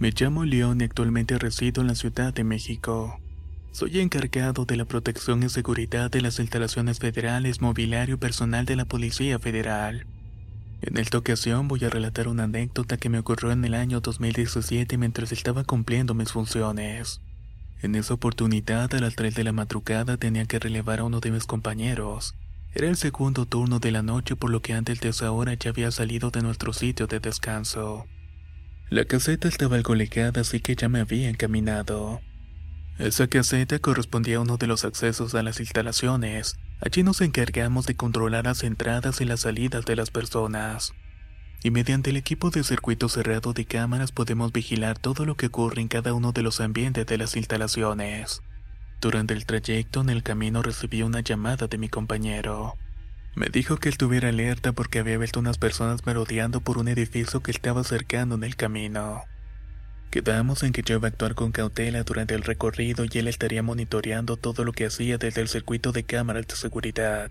Me llamo León y actualmente resido en la Ciudad de México. Soy encargado de la protección y seguridad de las instalaciones federales, mobiliario y personal de la Policía Federal. En esta ocasión voy a relatar una anécdota que me ocurrió en el año 2017 mientras estaba cumpliendo mis funciones. En esa oportunidad, a las 3 de la madrugada tenía que relevar a uno de mis compañeros. Era el segundo turno de la noche por lo que antes de esa hora ya había salido de nuestro sitio de descanso. La caseta estaba algo así que ya me había encaminado. Esa caseta correspondía a uno de los accesos a las instalaciones. Allí nos encargamos de controlar las entradas y las salidas de las personas. Y mediante el equipo de circuito cerrado de cámaras podemos vigilar todo lo que ocurre en cada uno de los ambientes de las instalaciones. Durante el trayecto en el camino recibí una llamada de mi compañero. Me dijo que estuviera alerta porque había visto unas personas merodeando por un edificio que estaba cercano en el camino. Quedamos en que yo iba a actuar con cautela durante el recorrido y él estaría monitoreando todo lo que hacía desde el circuito de cámaras de seguridad.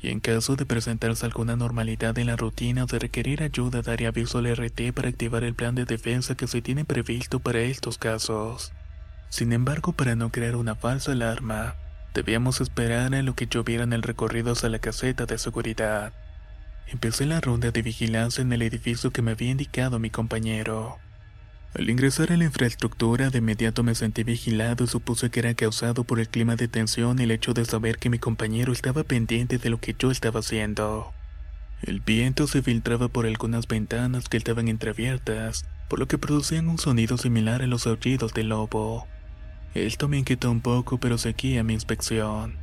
Y en caso de presentarse alguna normalidad en la rutina o de requerir ayuda, daría aviso al RT para activar el plan de defensa que se tiene previsto para estos casos. Sin embargo, para no crear una falsa alarma, debíamos esperar a lo que lloviera en el recorrido hacia la caseta de seguridad. Empecé la ronda de vigilancia en el edificio que me había indicado mi compañero. Al ingresar a la infraestructura, de inmediato me sentí vigilado y supuse que era causado por el clima de tensión y el hecho de saber que mi compañero estaba pendiente de lo que yo estaba haciendo. El viento se filtraba por algunas ventanas que estaban entreabiertas, por lo que producían un sonido similar a los aullidos del lobo. Esto me inquietó un poco, pero seguí a mi inspección.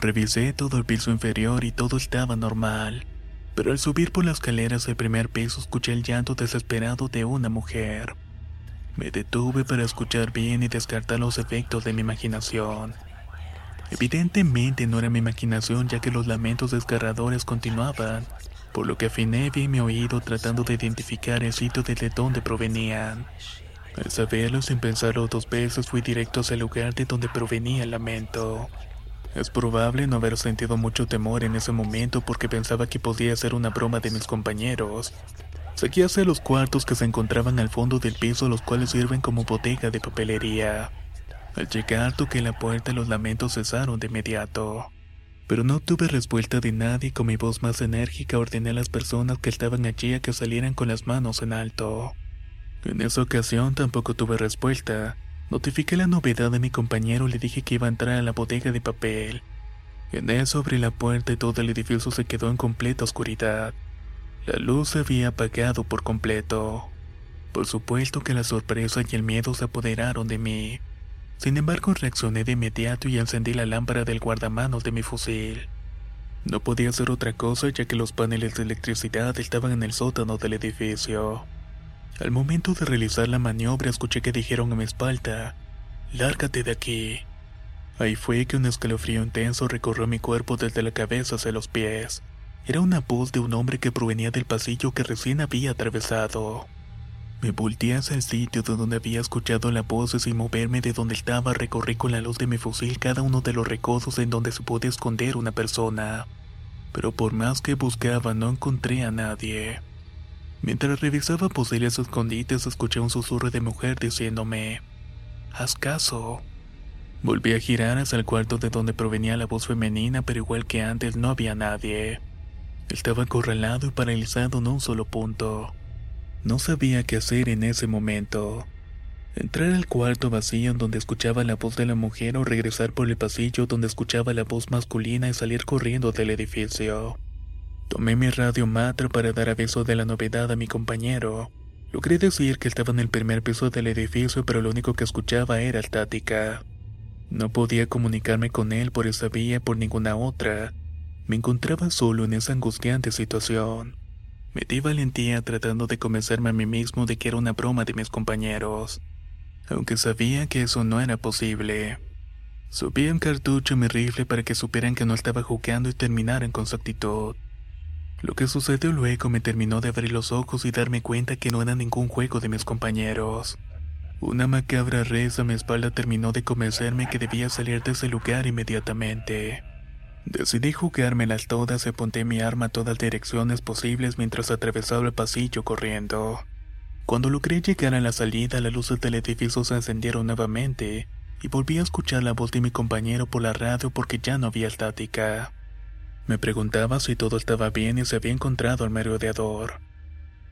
Revisé todo el piso inferior y todo estaba normal, pero al subir por las escaleras del primer piso escuché el llanto desesperado de una mujer. Me detuve para escuchar bien y descartar los efectos de mi imaginación. Evidentemente no era mi imaginación ya que los lamentos desgarradores continuaban, por lo que afiné bien mi oído tratando de identificar el sitio desde donde provenían. Al saberlo sin pensarlo dos veces fui directo hacia el lugar de donde provenía el lamento. Es probable no haber sentido mucho temor en ese momento porque pensaba que podía ser una broma de mis compañeros. Seguí hacia los cuartos que se encontraban al fondo del piso los cuales sirven como bodega de papelería. Al llegar toqué la puerta los lamentos cesaron de inmediato. Pero no tuve respuesta de nadie y con mi voz más enérgica ordené a las personas que estaban allí a que salieran con las manos en alto. En esa ocasión tampoco tuve respuesta. Notifiqué la novedad de mi compañero y le dije que iba a entrar a la bodega de papel. En eso abrí la puerta y todo el edificio se quedó en completa oscuridad. La luz se había apagado por completo. Por supuesto que la sorpresa y el miedo se apoderaron de mí. Sin embargo, reaccioné de inmediato y encendí la lámpara del guardamanos de mi fusil. No podía hacer otra cosa ya que los paneles de electricidad estaban en el sótano del edificio. Al momento de realizar la maniobra escuché que dijeron a mi espalda, Lárgate de aquí. Ahí fue que un escalofrío intenso recorrió mi cuerpo desde la cabeza hacia los pies. Era una voz de un hombre que provenía del pasillo que recién había atravesado. Me volteé hacia el sitio de donde había escuchado la voz y sin moverme de donde estaba recorrí con la luz de mi fusil cada uno de los recodos en donde se podía esconder una persona. Pero por más que buscaba no encontré a nadie. Mientras revisaba posibles escondites escuché un susurro de mujer diciéndome, Haz caso. Volví a girar hacia el cuarto de donde provenía la voz femenina, pero igual que antes no había nadie. Estaba acorralado y paralizado en un solo punto. No sabía qué hacer en ese momento. Entrar al cuarto vacío en donde escuchaba la voz de la mujer o regresar por el pasillo donde escuchaba la voz masculina y salir corriendo del edificio. Tomé mi radio matra para dar aviso de la novedad a mi compañero. Logré decir que estaba en el primer piso del edificio, pero lo único que escuchaba era estática. No podía comunicarme con él por esa vía por ninguna otra. Me encontraba solo en esa angustiante situación. Me di valentía tratando de convencerme a mí mismo de que era una broma de mis compañeros, aunque sabía que eso no era posible. Subí un cartucho en mi rifle para que supieran que no estaba jugando y terminaran con su actitud. Lo que sucedió luego me terminó de abrir los ojos y darme cuenta que no era ningún juego de mis compañeros. Una macabra reza a mi espalda terminó de convencerme que debía salir de ese lugar inmediatamente. Decidí jugármelas todas y apunté mi arma a todas direcciones posibles mientras atravesaba el pasillo corriendo. Cuando logré llegar a la salida, las luces del edificio se encendieron nuevamente y volví a escuchar la voz de mi compañero por la radio porque ya no había estática. Me preguntaba si todo estaba bien y se había encontrado al merodeador.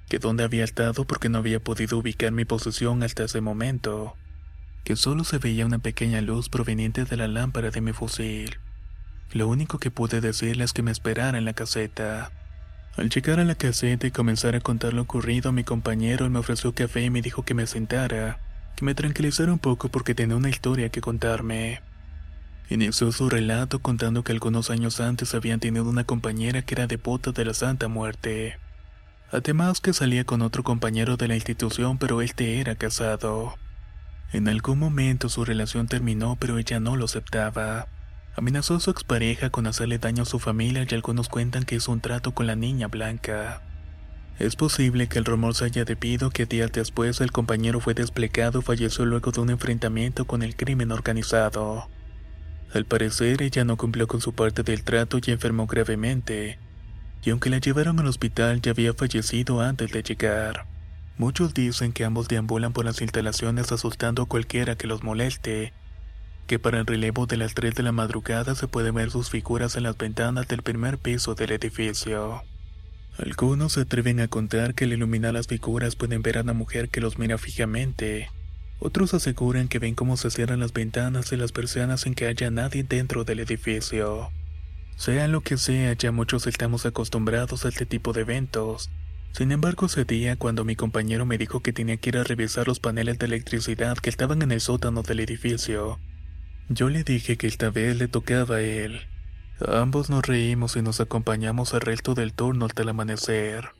Que dónde había estado porque no había podido ubicar mi posición hasta ese momento. Que solo se veía una pequeña luz proveniente de la lámpara de mi fusil. Lo único que pude decirle es que me esperara en la caseta. Al llegar a la caseta y comenzar a contar lo ocurrido, mi compañero me ofreció café y me dijo que me sentara, que me tranquilizara un poco porque tenía una historia que contarme. Inició su relato contando que algunos años antes habían tenido una compañera que era devota de la Santa Muerte. Además que salía con otro compañero de la institución pero este era casado. En algún momento su relación terminó pero ella no lo aceptaba. Amenazó a su expareja con hacerle daño a su familia y algunos cuentan que hizo un trato con la niña blanca. Es posible que el rumor se haya debido que días después el compañero fue desplegado y falleció luego de un enfrentamiento con el crimen organizado. Al parecer ella no cumplió con su parte del trato y enfermó gravemente, y aunque la llevaron al hospital ya había fallecido antes de llegar. Muchos dicen que ambos deambulan por las instalaciones asustando a cualquiera que los moleste, que para el relevo de las 3 de la madrugada se pueden ver sus figuras en las ventanas del primer piso del edificio. Algunos se atreven a contar que al iluminar las figuras pueden ver a una mujer que los mira fijamente. Otros aseguran que ven cómo se cierran las ventanas y las persianas sin que haya nadie dentro del edificio. Sea lo que sea, ya muchos estamos acostumbrados a este tipo de eventos. Sin embargo, ese día, cuando mi compañero me dijo que tenía que ir a revisar los paneles de electricidad que estaban en el sótano del edificio, yo le dije que esta vez le tocaba a él. Ambos nos reímos y nos acompañamos al resto del turno hasta el amanecer.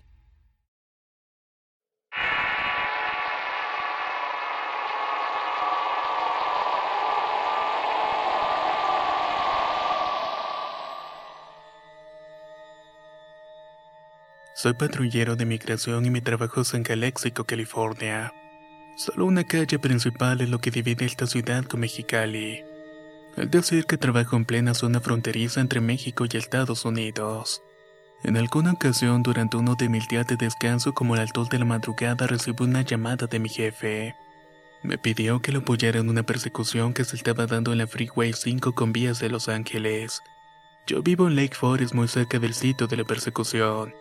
Soy patrullero de migración y mi trabajo es en Calexico, California. Solo una calle principal es lo que divide esta ciudad con Mexicali. Es decir, que trabajo en plena zona fronteriza entre México y Estados Unidos. En alguna ocasión, durante uno de mis días de descanso, como el alto de la madrugada, recibí una llamada de mi jefe. Me pidió que lo apoyara en una persecución que se estaba dando en la Freeway 5 con vías de Los Ángeles. Yo vivo en Lake Forest, muy cerca del sitio de la persecución,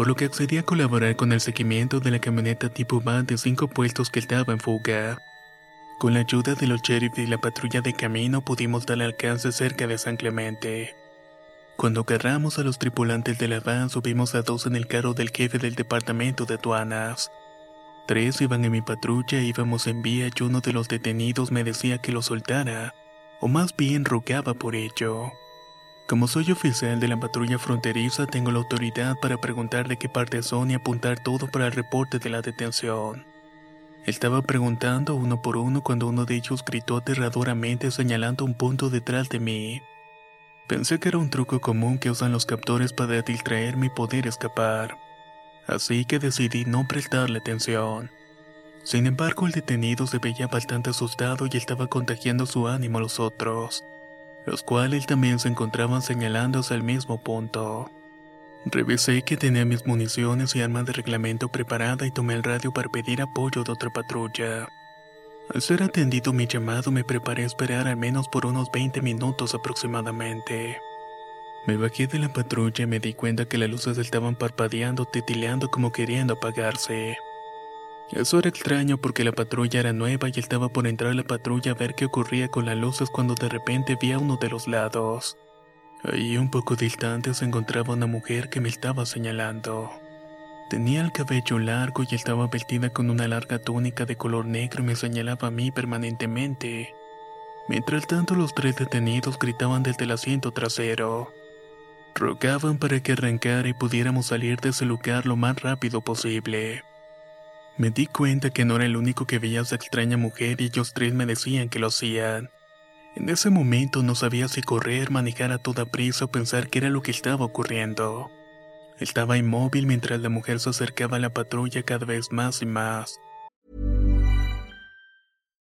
por lo que accedí a colaborar con el seguimiento de la camioneta tipo van de cinco puestos que estaba en fuga. Con la ayuda de los sheriff y la patrulla de camino pudimos dar alcance cerca de San Clemente. Cuando agarramos a los tripulantes de la van subimos a dos en el carro del jefe del departamento de aduanas. Tres iban en mi patrulla, íbamos en vía y uno de los detenidos me decía que lo soltara, o más bien rogaba por ello. Como soy oficial de la patrulla fronteriza, tengo la autoridad para preguntar de qué parte son y apuntar todo para el reporte de la detención. Estaba preguntando uno por uno cuando uno de ellos gritó aterradoramente señalando un punto detrás de mí. Pensé que era un truco común que usan los captores para distraerme y poder escapar. Así que decidí no prestarle atención. Sin embargo, el detenido se veía bastante asustado y estaba contagiando su ánimo a los otros, los cuales también se encontraban señalándose al mismo punto. Revisé que tenía mis municiones y armas de reglamento preparada y tomé el radio para pedir apoyo de otra patrulla. Al ser atendido mi llamado me preparé a esperar al menos por unos 20 minutos aproximadamente. Me bajé de la patrulla y me di cuenta que las luces estaban parpadeando, titileando como queriendo apagarse. Eso era extraño porque la patrulla era nueva y estaba por entrar a la patrulla a ver qué ocurría con las luces cuando de repente vi a uno de los lados. Ahí un poco distante se encontraba una mujer que me estaba señalando. Tenía el cabello largo y estaba vestida con una larga túnica de color negro y me señalaba a mí permanentemente. Mientras tanto los tres detenidos gritaban desde el asiento trasero. Rogaban para que arrancara y pudiéramos salir de ese lugar lo más rápido posible. Me di cuenta que no era el único que veía a esa extraña mujer y ellos tres me decían que lo hacían. En ese momento no sabía si correr, manejar a toda prisa o pensar qué era lo que estaba ocurriendo. Estaba inmóvil mientras la mujer se acercaba a la patrulla cada vez más y más.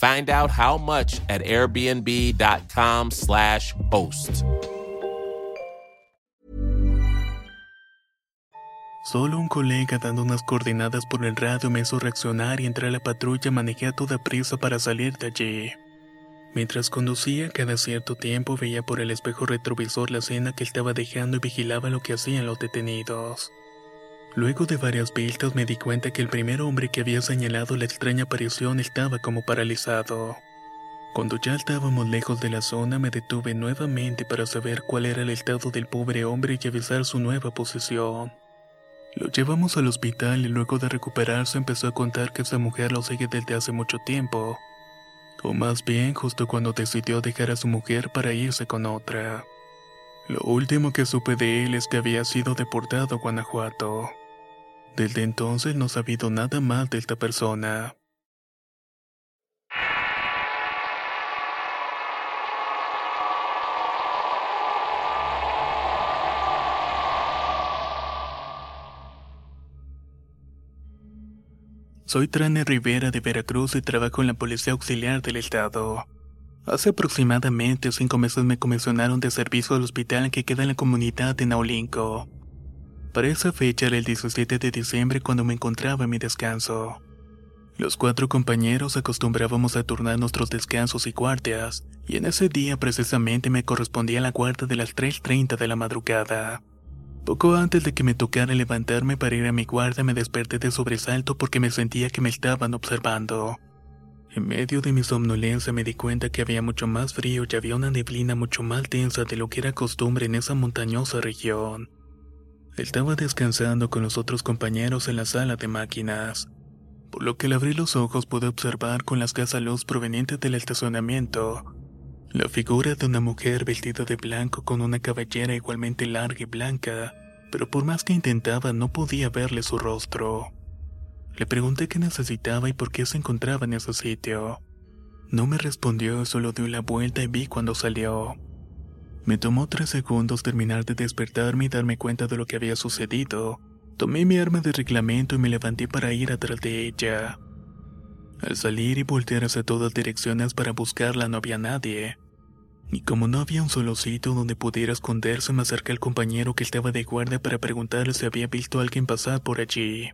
Find out how much at airbnb.com/slash host. Solo un colega dando unas coordenadas por el radio me hizo reaccionar y entré a la patrulla manejé a toda prisa para salir de allí. Mientras conducía, cada cierto tiempo veía por el espejo retrovisor la escena que estaba dejando y vigilaba lo que hacían los detenidos. Luego de varias vistas me di cuenta que el primer hombre que había señalado la extraña aparición estaba como paralizado. Cuando ya estábamos lejos de la zona me detuve nuevamente para saber cuál era el estado del pobre hombre y avisar su nueva posición. Lo llevamos al hospital y luego de recuperarse empezó a contar que esa mujer lo sigue desde hace mucho tiempo. O más bien justo cuando decidió dejar a su mujer para irse con otra. Lo último que supe de él es que había sido deportado a Guanajuato. Desde entonces no he sabido nada más de esta persona. Soy Trane Rivera de Veracruz y trabajo en la Policía Auxiliar del Estado. Hace aproximadamente cinco meses me comisionaron de servicio al hospital que queda en la comunidad de Naulinco. Para esa fecha era el 17 de diciembre cuando me encontraba en mi descanso. Los cuatro compañeros acostumbrábamos a turnar nuestros descansos y guardias, y en ese día precisamente me correspondía la guardia de las 3.30 de la madrugada. Poco antes de que me tocara levantarme para ir a mi guardia me desperté de sobresalto porque me sentía que me estaban observando. En medio de mi somnolencia me di cuenta que había mucho más frío y había una neblina mucho más densa de lo que era costumbre en esa montañosa región. Estaba descansando con los otros compañeros en la sala de máquinas, por lo que al abrir los ojos pude observar con la escasa luz proveniente del estacionamiento la figura de una mujer vestida de blanco con una cabellera igualmente larga y blanca, pero por más que intentaba no podía verle su rostro. Le pregunté qué necesitaba y por qué se encontraba en ese sitio. No me respondió, solo dio la vuelta y vi cuando salió. Me tomó tres segundos terminar de despertarme y darme cuenta de lo que había sucedido. Tomé mi arma de reglamento y me levanté para ir atrás de ella. Al salir y voltear hacia todas direcciones para buscarla no había nadie. Y como no había un solo sitio donde pudiera esconderse, me acerqué al compañero que estaba de guardia para preguntarle si había visto a alguien pasar por allí.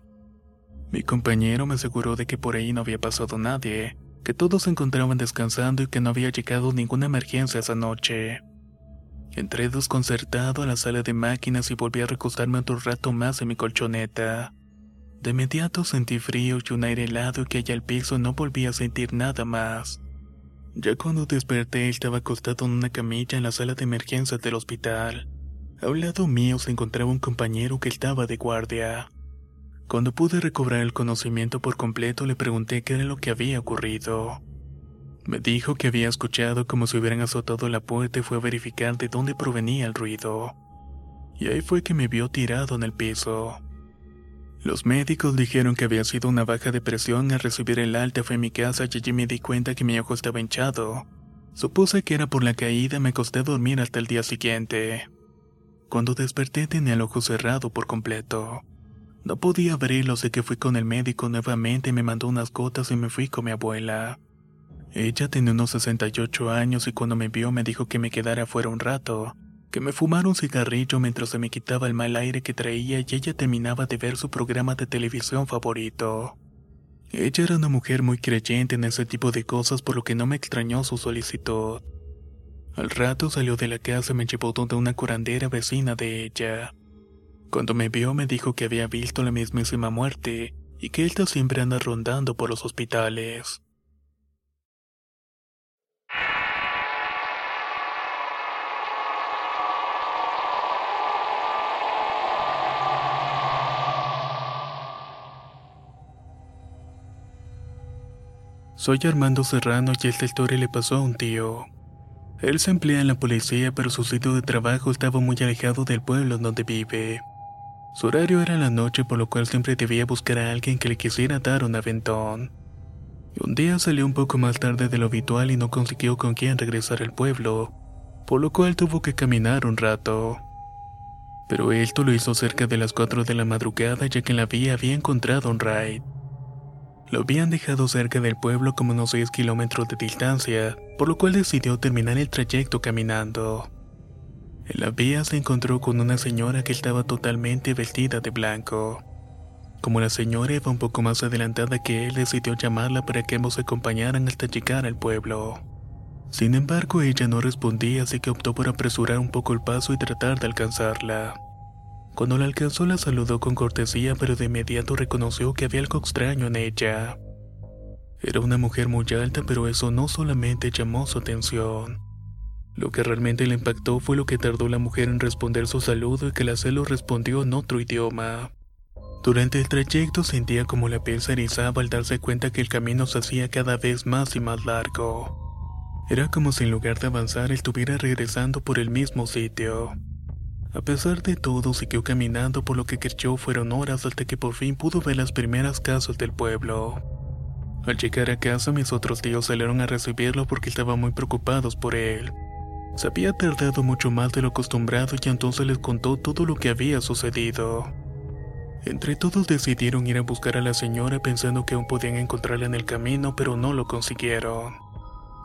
Mi compañero me aseguró de que por ahí no había pasado nadie, que todos se encontraban descansando y que no había llegado ninguna emergencia esa noche. Entré desconcertado a la sala de máquinas y volví a recostarme otro rato más en mi colchoneta. De inmediato sentí frío y un aire helado que allá al piso no volví a sentir nada más. Ya cuando desperté estaba acostado en una camilla en la sala de emergencia del hospital. A un lado mío se encontraba un compañero que estaba de guardia. Cuando pude recobrar el conocimiento por completo le pregunté qué era lo que había ocurrido. Me dijo que había escuchado como si hubieran azotado la puerta y fue a verificar de dónde provenía el ruido. Y ahí fue que me vio tirado en el piso. Los médicos dijeron que había sido una baja de presión al recibir el alta fue a mi casa y allí me di cuenta que mi ojo estaba hinchado. Supuse que era por la caída me acosté a dormir hasta el día siguiente. Cuando desperté tenía el ojo cerrado por completo. No podía abrirlo, así que fui con el médico nuevamente, me mandó unas gotas y me fui con mi abuela. Ella tenía unos 68 años y cuando me vio me dijo que me quedara fuera un rato, que me fumara un cigarrillo mientras se me quitaba el mal aire que traía y ella terminaba de ver su programa de televisión favorito. Ella era una mujer muy creyente en ese tipo de cosas por lo que no me extrañó su solicitud. Al rato salió de la casa y me llevó donde una curandera vecina de ella. Cuando me vio me dijo que había visto la mismísima muerte y que ella siempre anda rondando por los hospitales. Soy Armando Serrano y esta historia le pasó a un tío. Él se emplea en la policía, pero su sitio de trabajo estaba muy alejado del pueblo donde vive. Su horario era la noche, por lo cual siempre debía buscar a alguien que le quisiera dar un aventón. Y un día salió un poco más tarde de lo habitual y no consiguió con quién regresar al pueblo, por lo cual tuvo que caminar un rato. Pero esto lo hizo cerca de las 4 de la madrugada ya que en la vía había encontrado un raid. Lo habían dejado cerca del pueblo como unos 6 kilómetros de distancia, por lo cual decidió terminar el trayecto caminando. En la vía se encontró con una señora que estaba totalmente vestida de blanco. Como la señora iba un poco más adelantada que él, decidió llamarla para que ambos acompañaran hasta llegar al pueblo. Sin embargo, ella no respondía, así que optó por apresurar un poco el paso y tratar de alcanzarla. Cuando la alcanzó la saludó con cortesía, pero de inmediato reconoció que había algo extraño en ella. Era una mujer muy alta, pero eso no solamente llamó su atención. Lo que realmente le impactó fue lo que tardó la mujer en responder su saludo y que la celo respondió en otro idioma. Durante el trayecto sentía como la piel se erizaba al darse cuenta que el camino se hacía cada vez más y más largo. Era como si en lugar de avanzar estuviera regresando por el mismo sitio. A pesar de todo, siguió caminando por lo que creyó fueron horas hasta que por fin pudo ver las primeras casas del pueblo. Al llegar a casa, mis otros tíos salieron a recibirlo porque estaban muy preocupados por él. Se había tardado mucho más de lo acostumbrado y entonces les contó todo lo que había sucedido. Entre todos decidieron ir a buscar a la señora pensando que aún podían encontrarla en el camino, pero no lo consiguieron.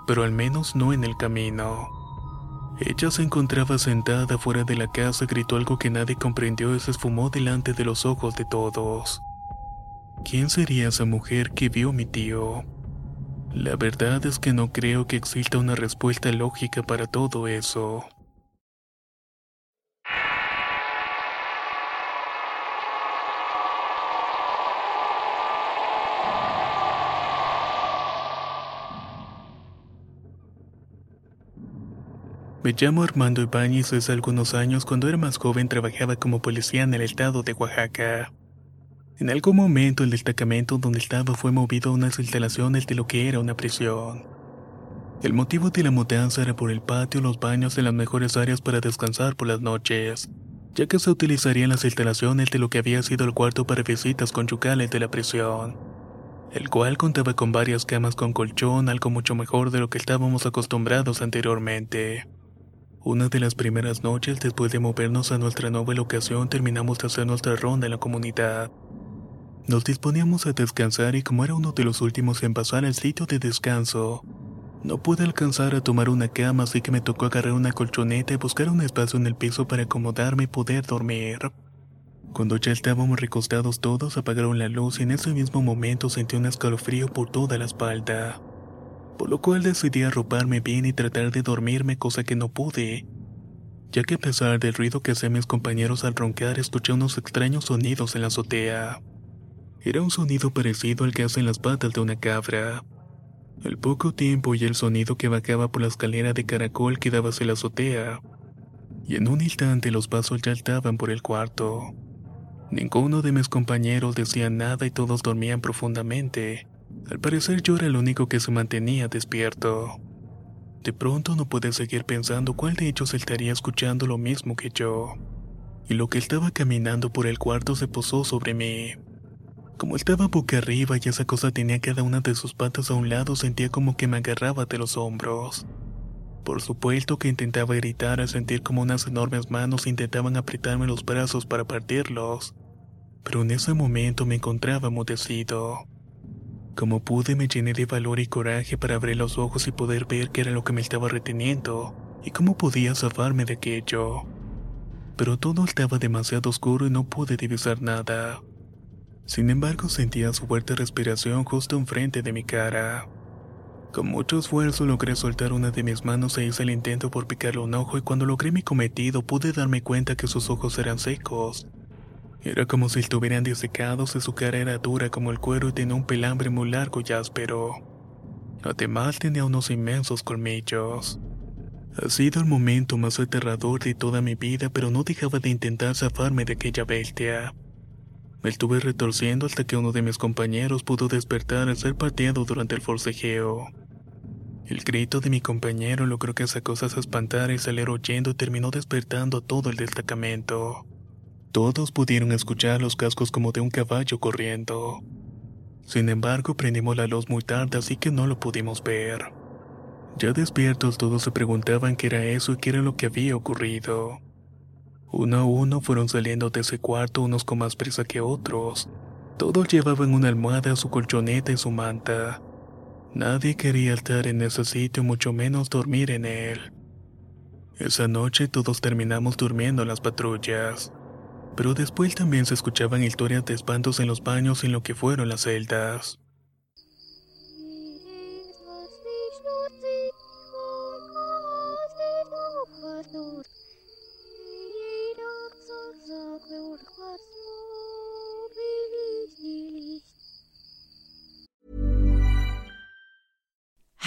Pero al menos no en el camino. Ella se encontraba sentada fuera de la casa, gritó algo que nadie comprendió y se esfumó delante de los ojos de todos. ¿Quién sería esa mujer que vio mi tío? La verdad es que no creo que exista una respuesta lógica para todo eso. Me llamo Armando Ibáñez hace algunos años cuando era más joven trabajaba como policía en el estado de Oaxaca. En algún momento el destacamento donde estaba fue movido a unas instalaciones de lo que era una prisión. El motivo de la mudanza era por el patio, los baños y las mejores áreas para descansar por las noches. ya que se utilizarían las instalaciones de lo que había sido el cuarto para visitas conyugales de la prisión, el cual contaba con varias camas con colchón, algo mucho mejor de lo que estábamos acostumbrados anteriormente. Una de las primeras noches después de movernos a nuestra nueva locación terminamos de hacer nuestra ronda en la comunidad. Nos disponíamos a descansar y como era uno de los últimos en pasar al sitio de descanso, no pude alcanzar a tomar una cama así que me tocó agarrar una colchoneta y buscar un espacio en el piso para acomodarme y poder dormir. Cuando ya estábamos recostados todos apagaron la luz y en ese mismo momento sentí un escalofrío por toda la espalda por lo cual decidí arroparme bien y tratar de dormirme, cosa que no pude, ya que a pesar del ruido que hacían mis compañeros al roncar, escuché unos extraños sonidos en la azotea. Era un sonido parecido al que hacen las patas de una cabra. Al poco tiempo y el sonido que bajaba por la escalera de caracol que daba hacia la azotea, y en un instante los pasos ya estaban por el cuarto. Ninguno de mis compañeros decía nada y todos dormían profundamente. Al parecer yo era el único que se mantenía despierto. De pronto no pude seguir pensando cuál de ellos estaría escuchando lo mismo que yo. Y lo que estaba caminando por el cuarto se posó sobre mí. Como estaba boca arriba y esa cosa tenía cada una de sus patas a un lado, sentía como que me agarraba de los hombros. Por supuesto que intentaba gritar al sentir como unas enormes manos intentaban apretarme los brazos para partirlos. Pero en ese momento me encontraba mudecido. Como pude me llené de valor y coraje para abrir los ojos y poder ver qué era lo que me estaba reteniendo y cómo podía zafarme de aquello. Pero todo estaba demasiado oscuro y no pude divisar nada. Sin embargo sentía su fuerte respiración justo enfrente de mi cara. Con mucho esfuerzo logré soltar una de mis manos e hice el intento por picarle un ojo y cuando logré mi cometido pude darme cuenta que sus ojos eran secos era como si estuvieran disecados y su cara era dura como el cuero y tenía un pelambre muy largo y áspero. Además tenía unos inmensos colmillos. Ha sido el momento más aterrador de toda mi vida, pero no dejaba de intentar zafarme de aquella bestia. Me estuve retorciendo hasta que uno de mis compañeros pudo despertar al ser pateado durante el forcejeo. El grito de mi compañero logró que esa cosa se espantara y saliera huyendo y terminó despertando a todo el destacamento. Todos pudieron escuchar los cascos como de un caballo corriendo. Sin embargo, prendimos la luz muy tarde, así que no lo pudimos ver. Ya despiertos, todos se preguntaban qué era eso y qué era lo que había ocurrido. Uno a uno fueron saliendo de ese cuarto unos con más prisa que otros. Todos llevaban una almohada, su colchoneta y su manta. Nadie quería estar en ese sitio, mucho menos dormir en él. Esa noche todos terminamos durmiendo en las patrullas pero después también se escuchaban historias de espantos en los baños en lo que fueron las celdas.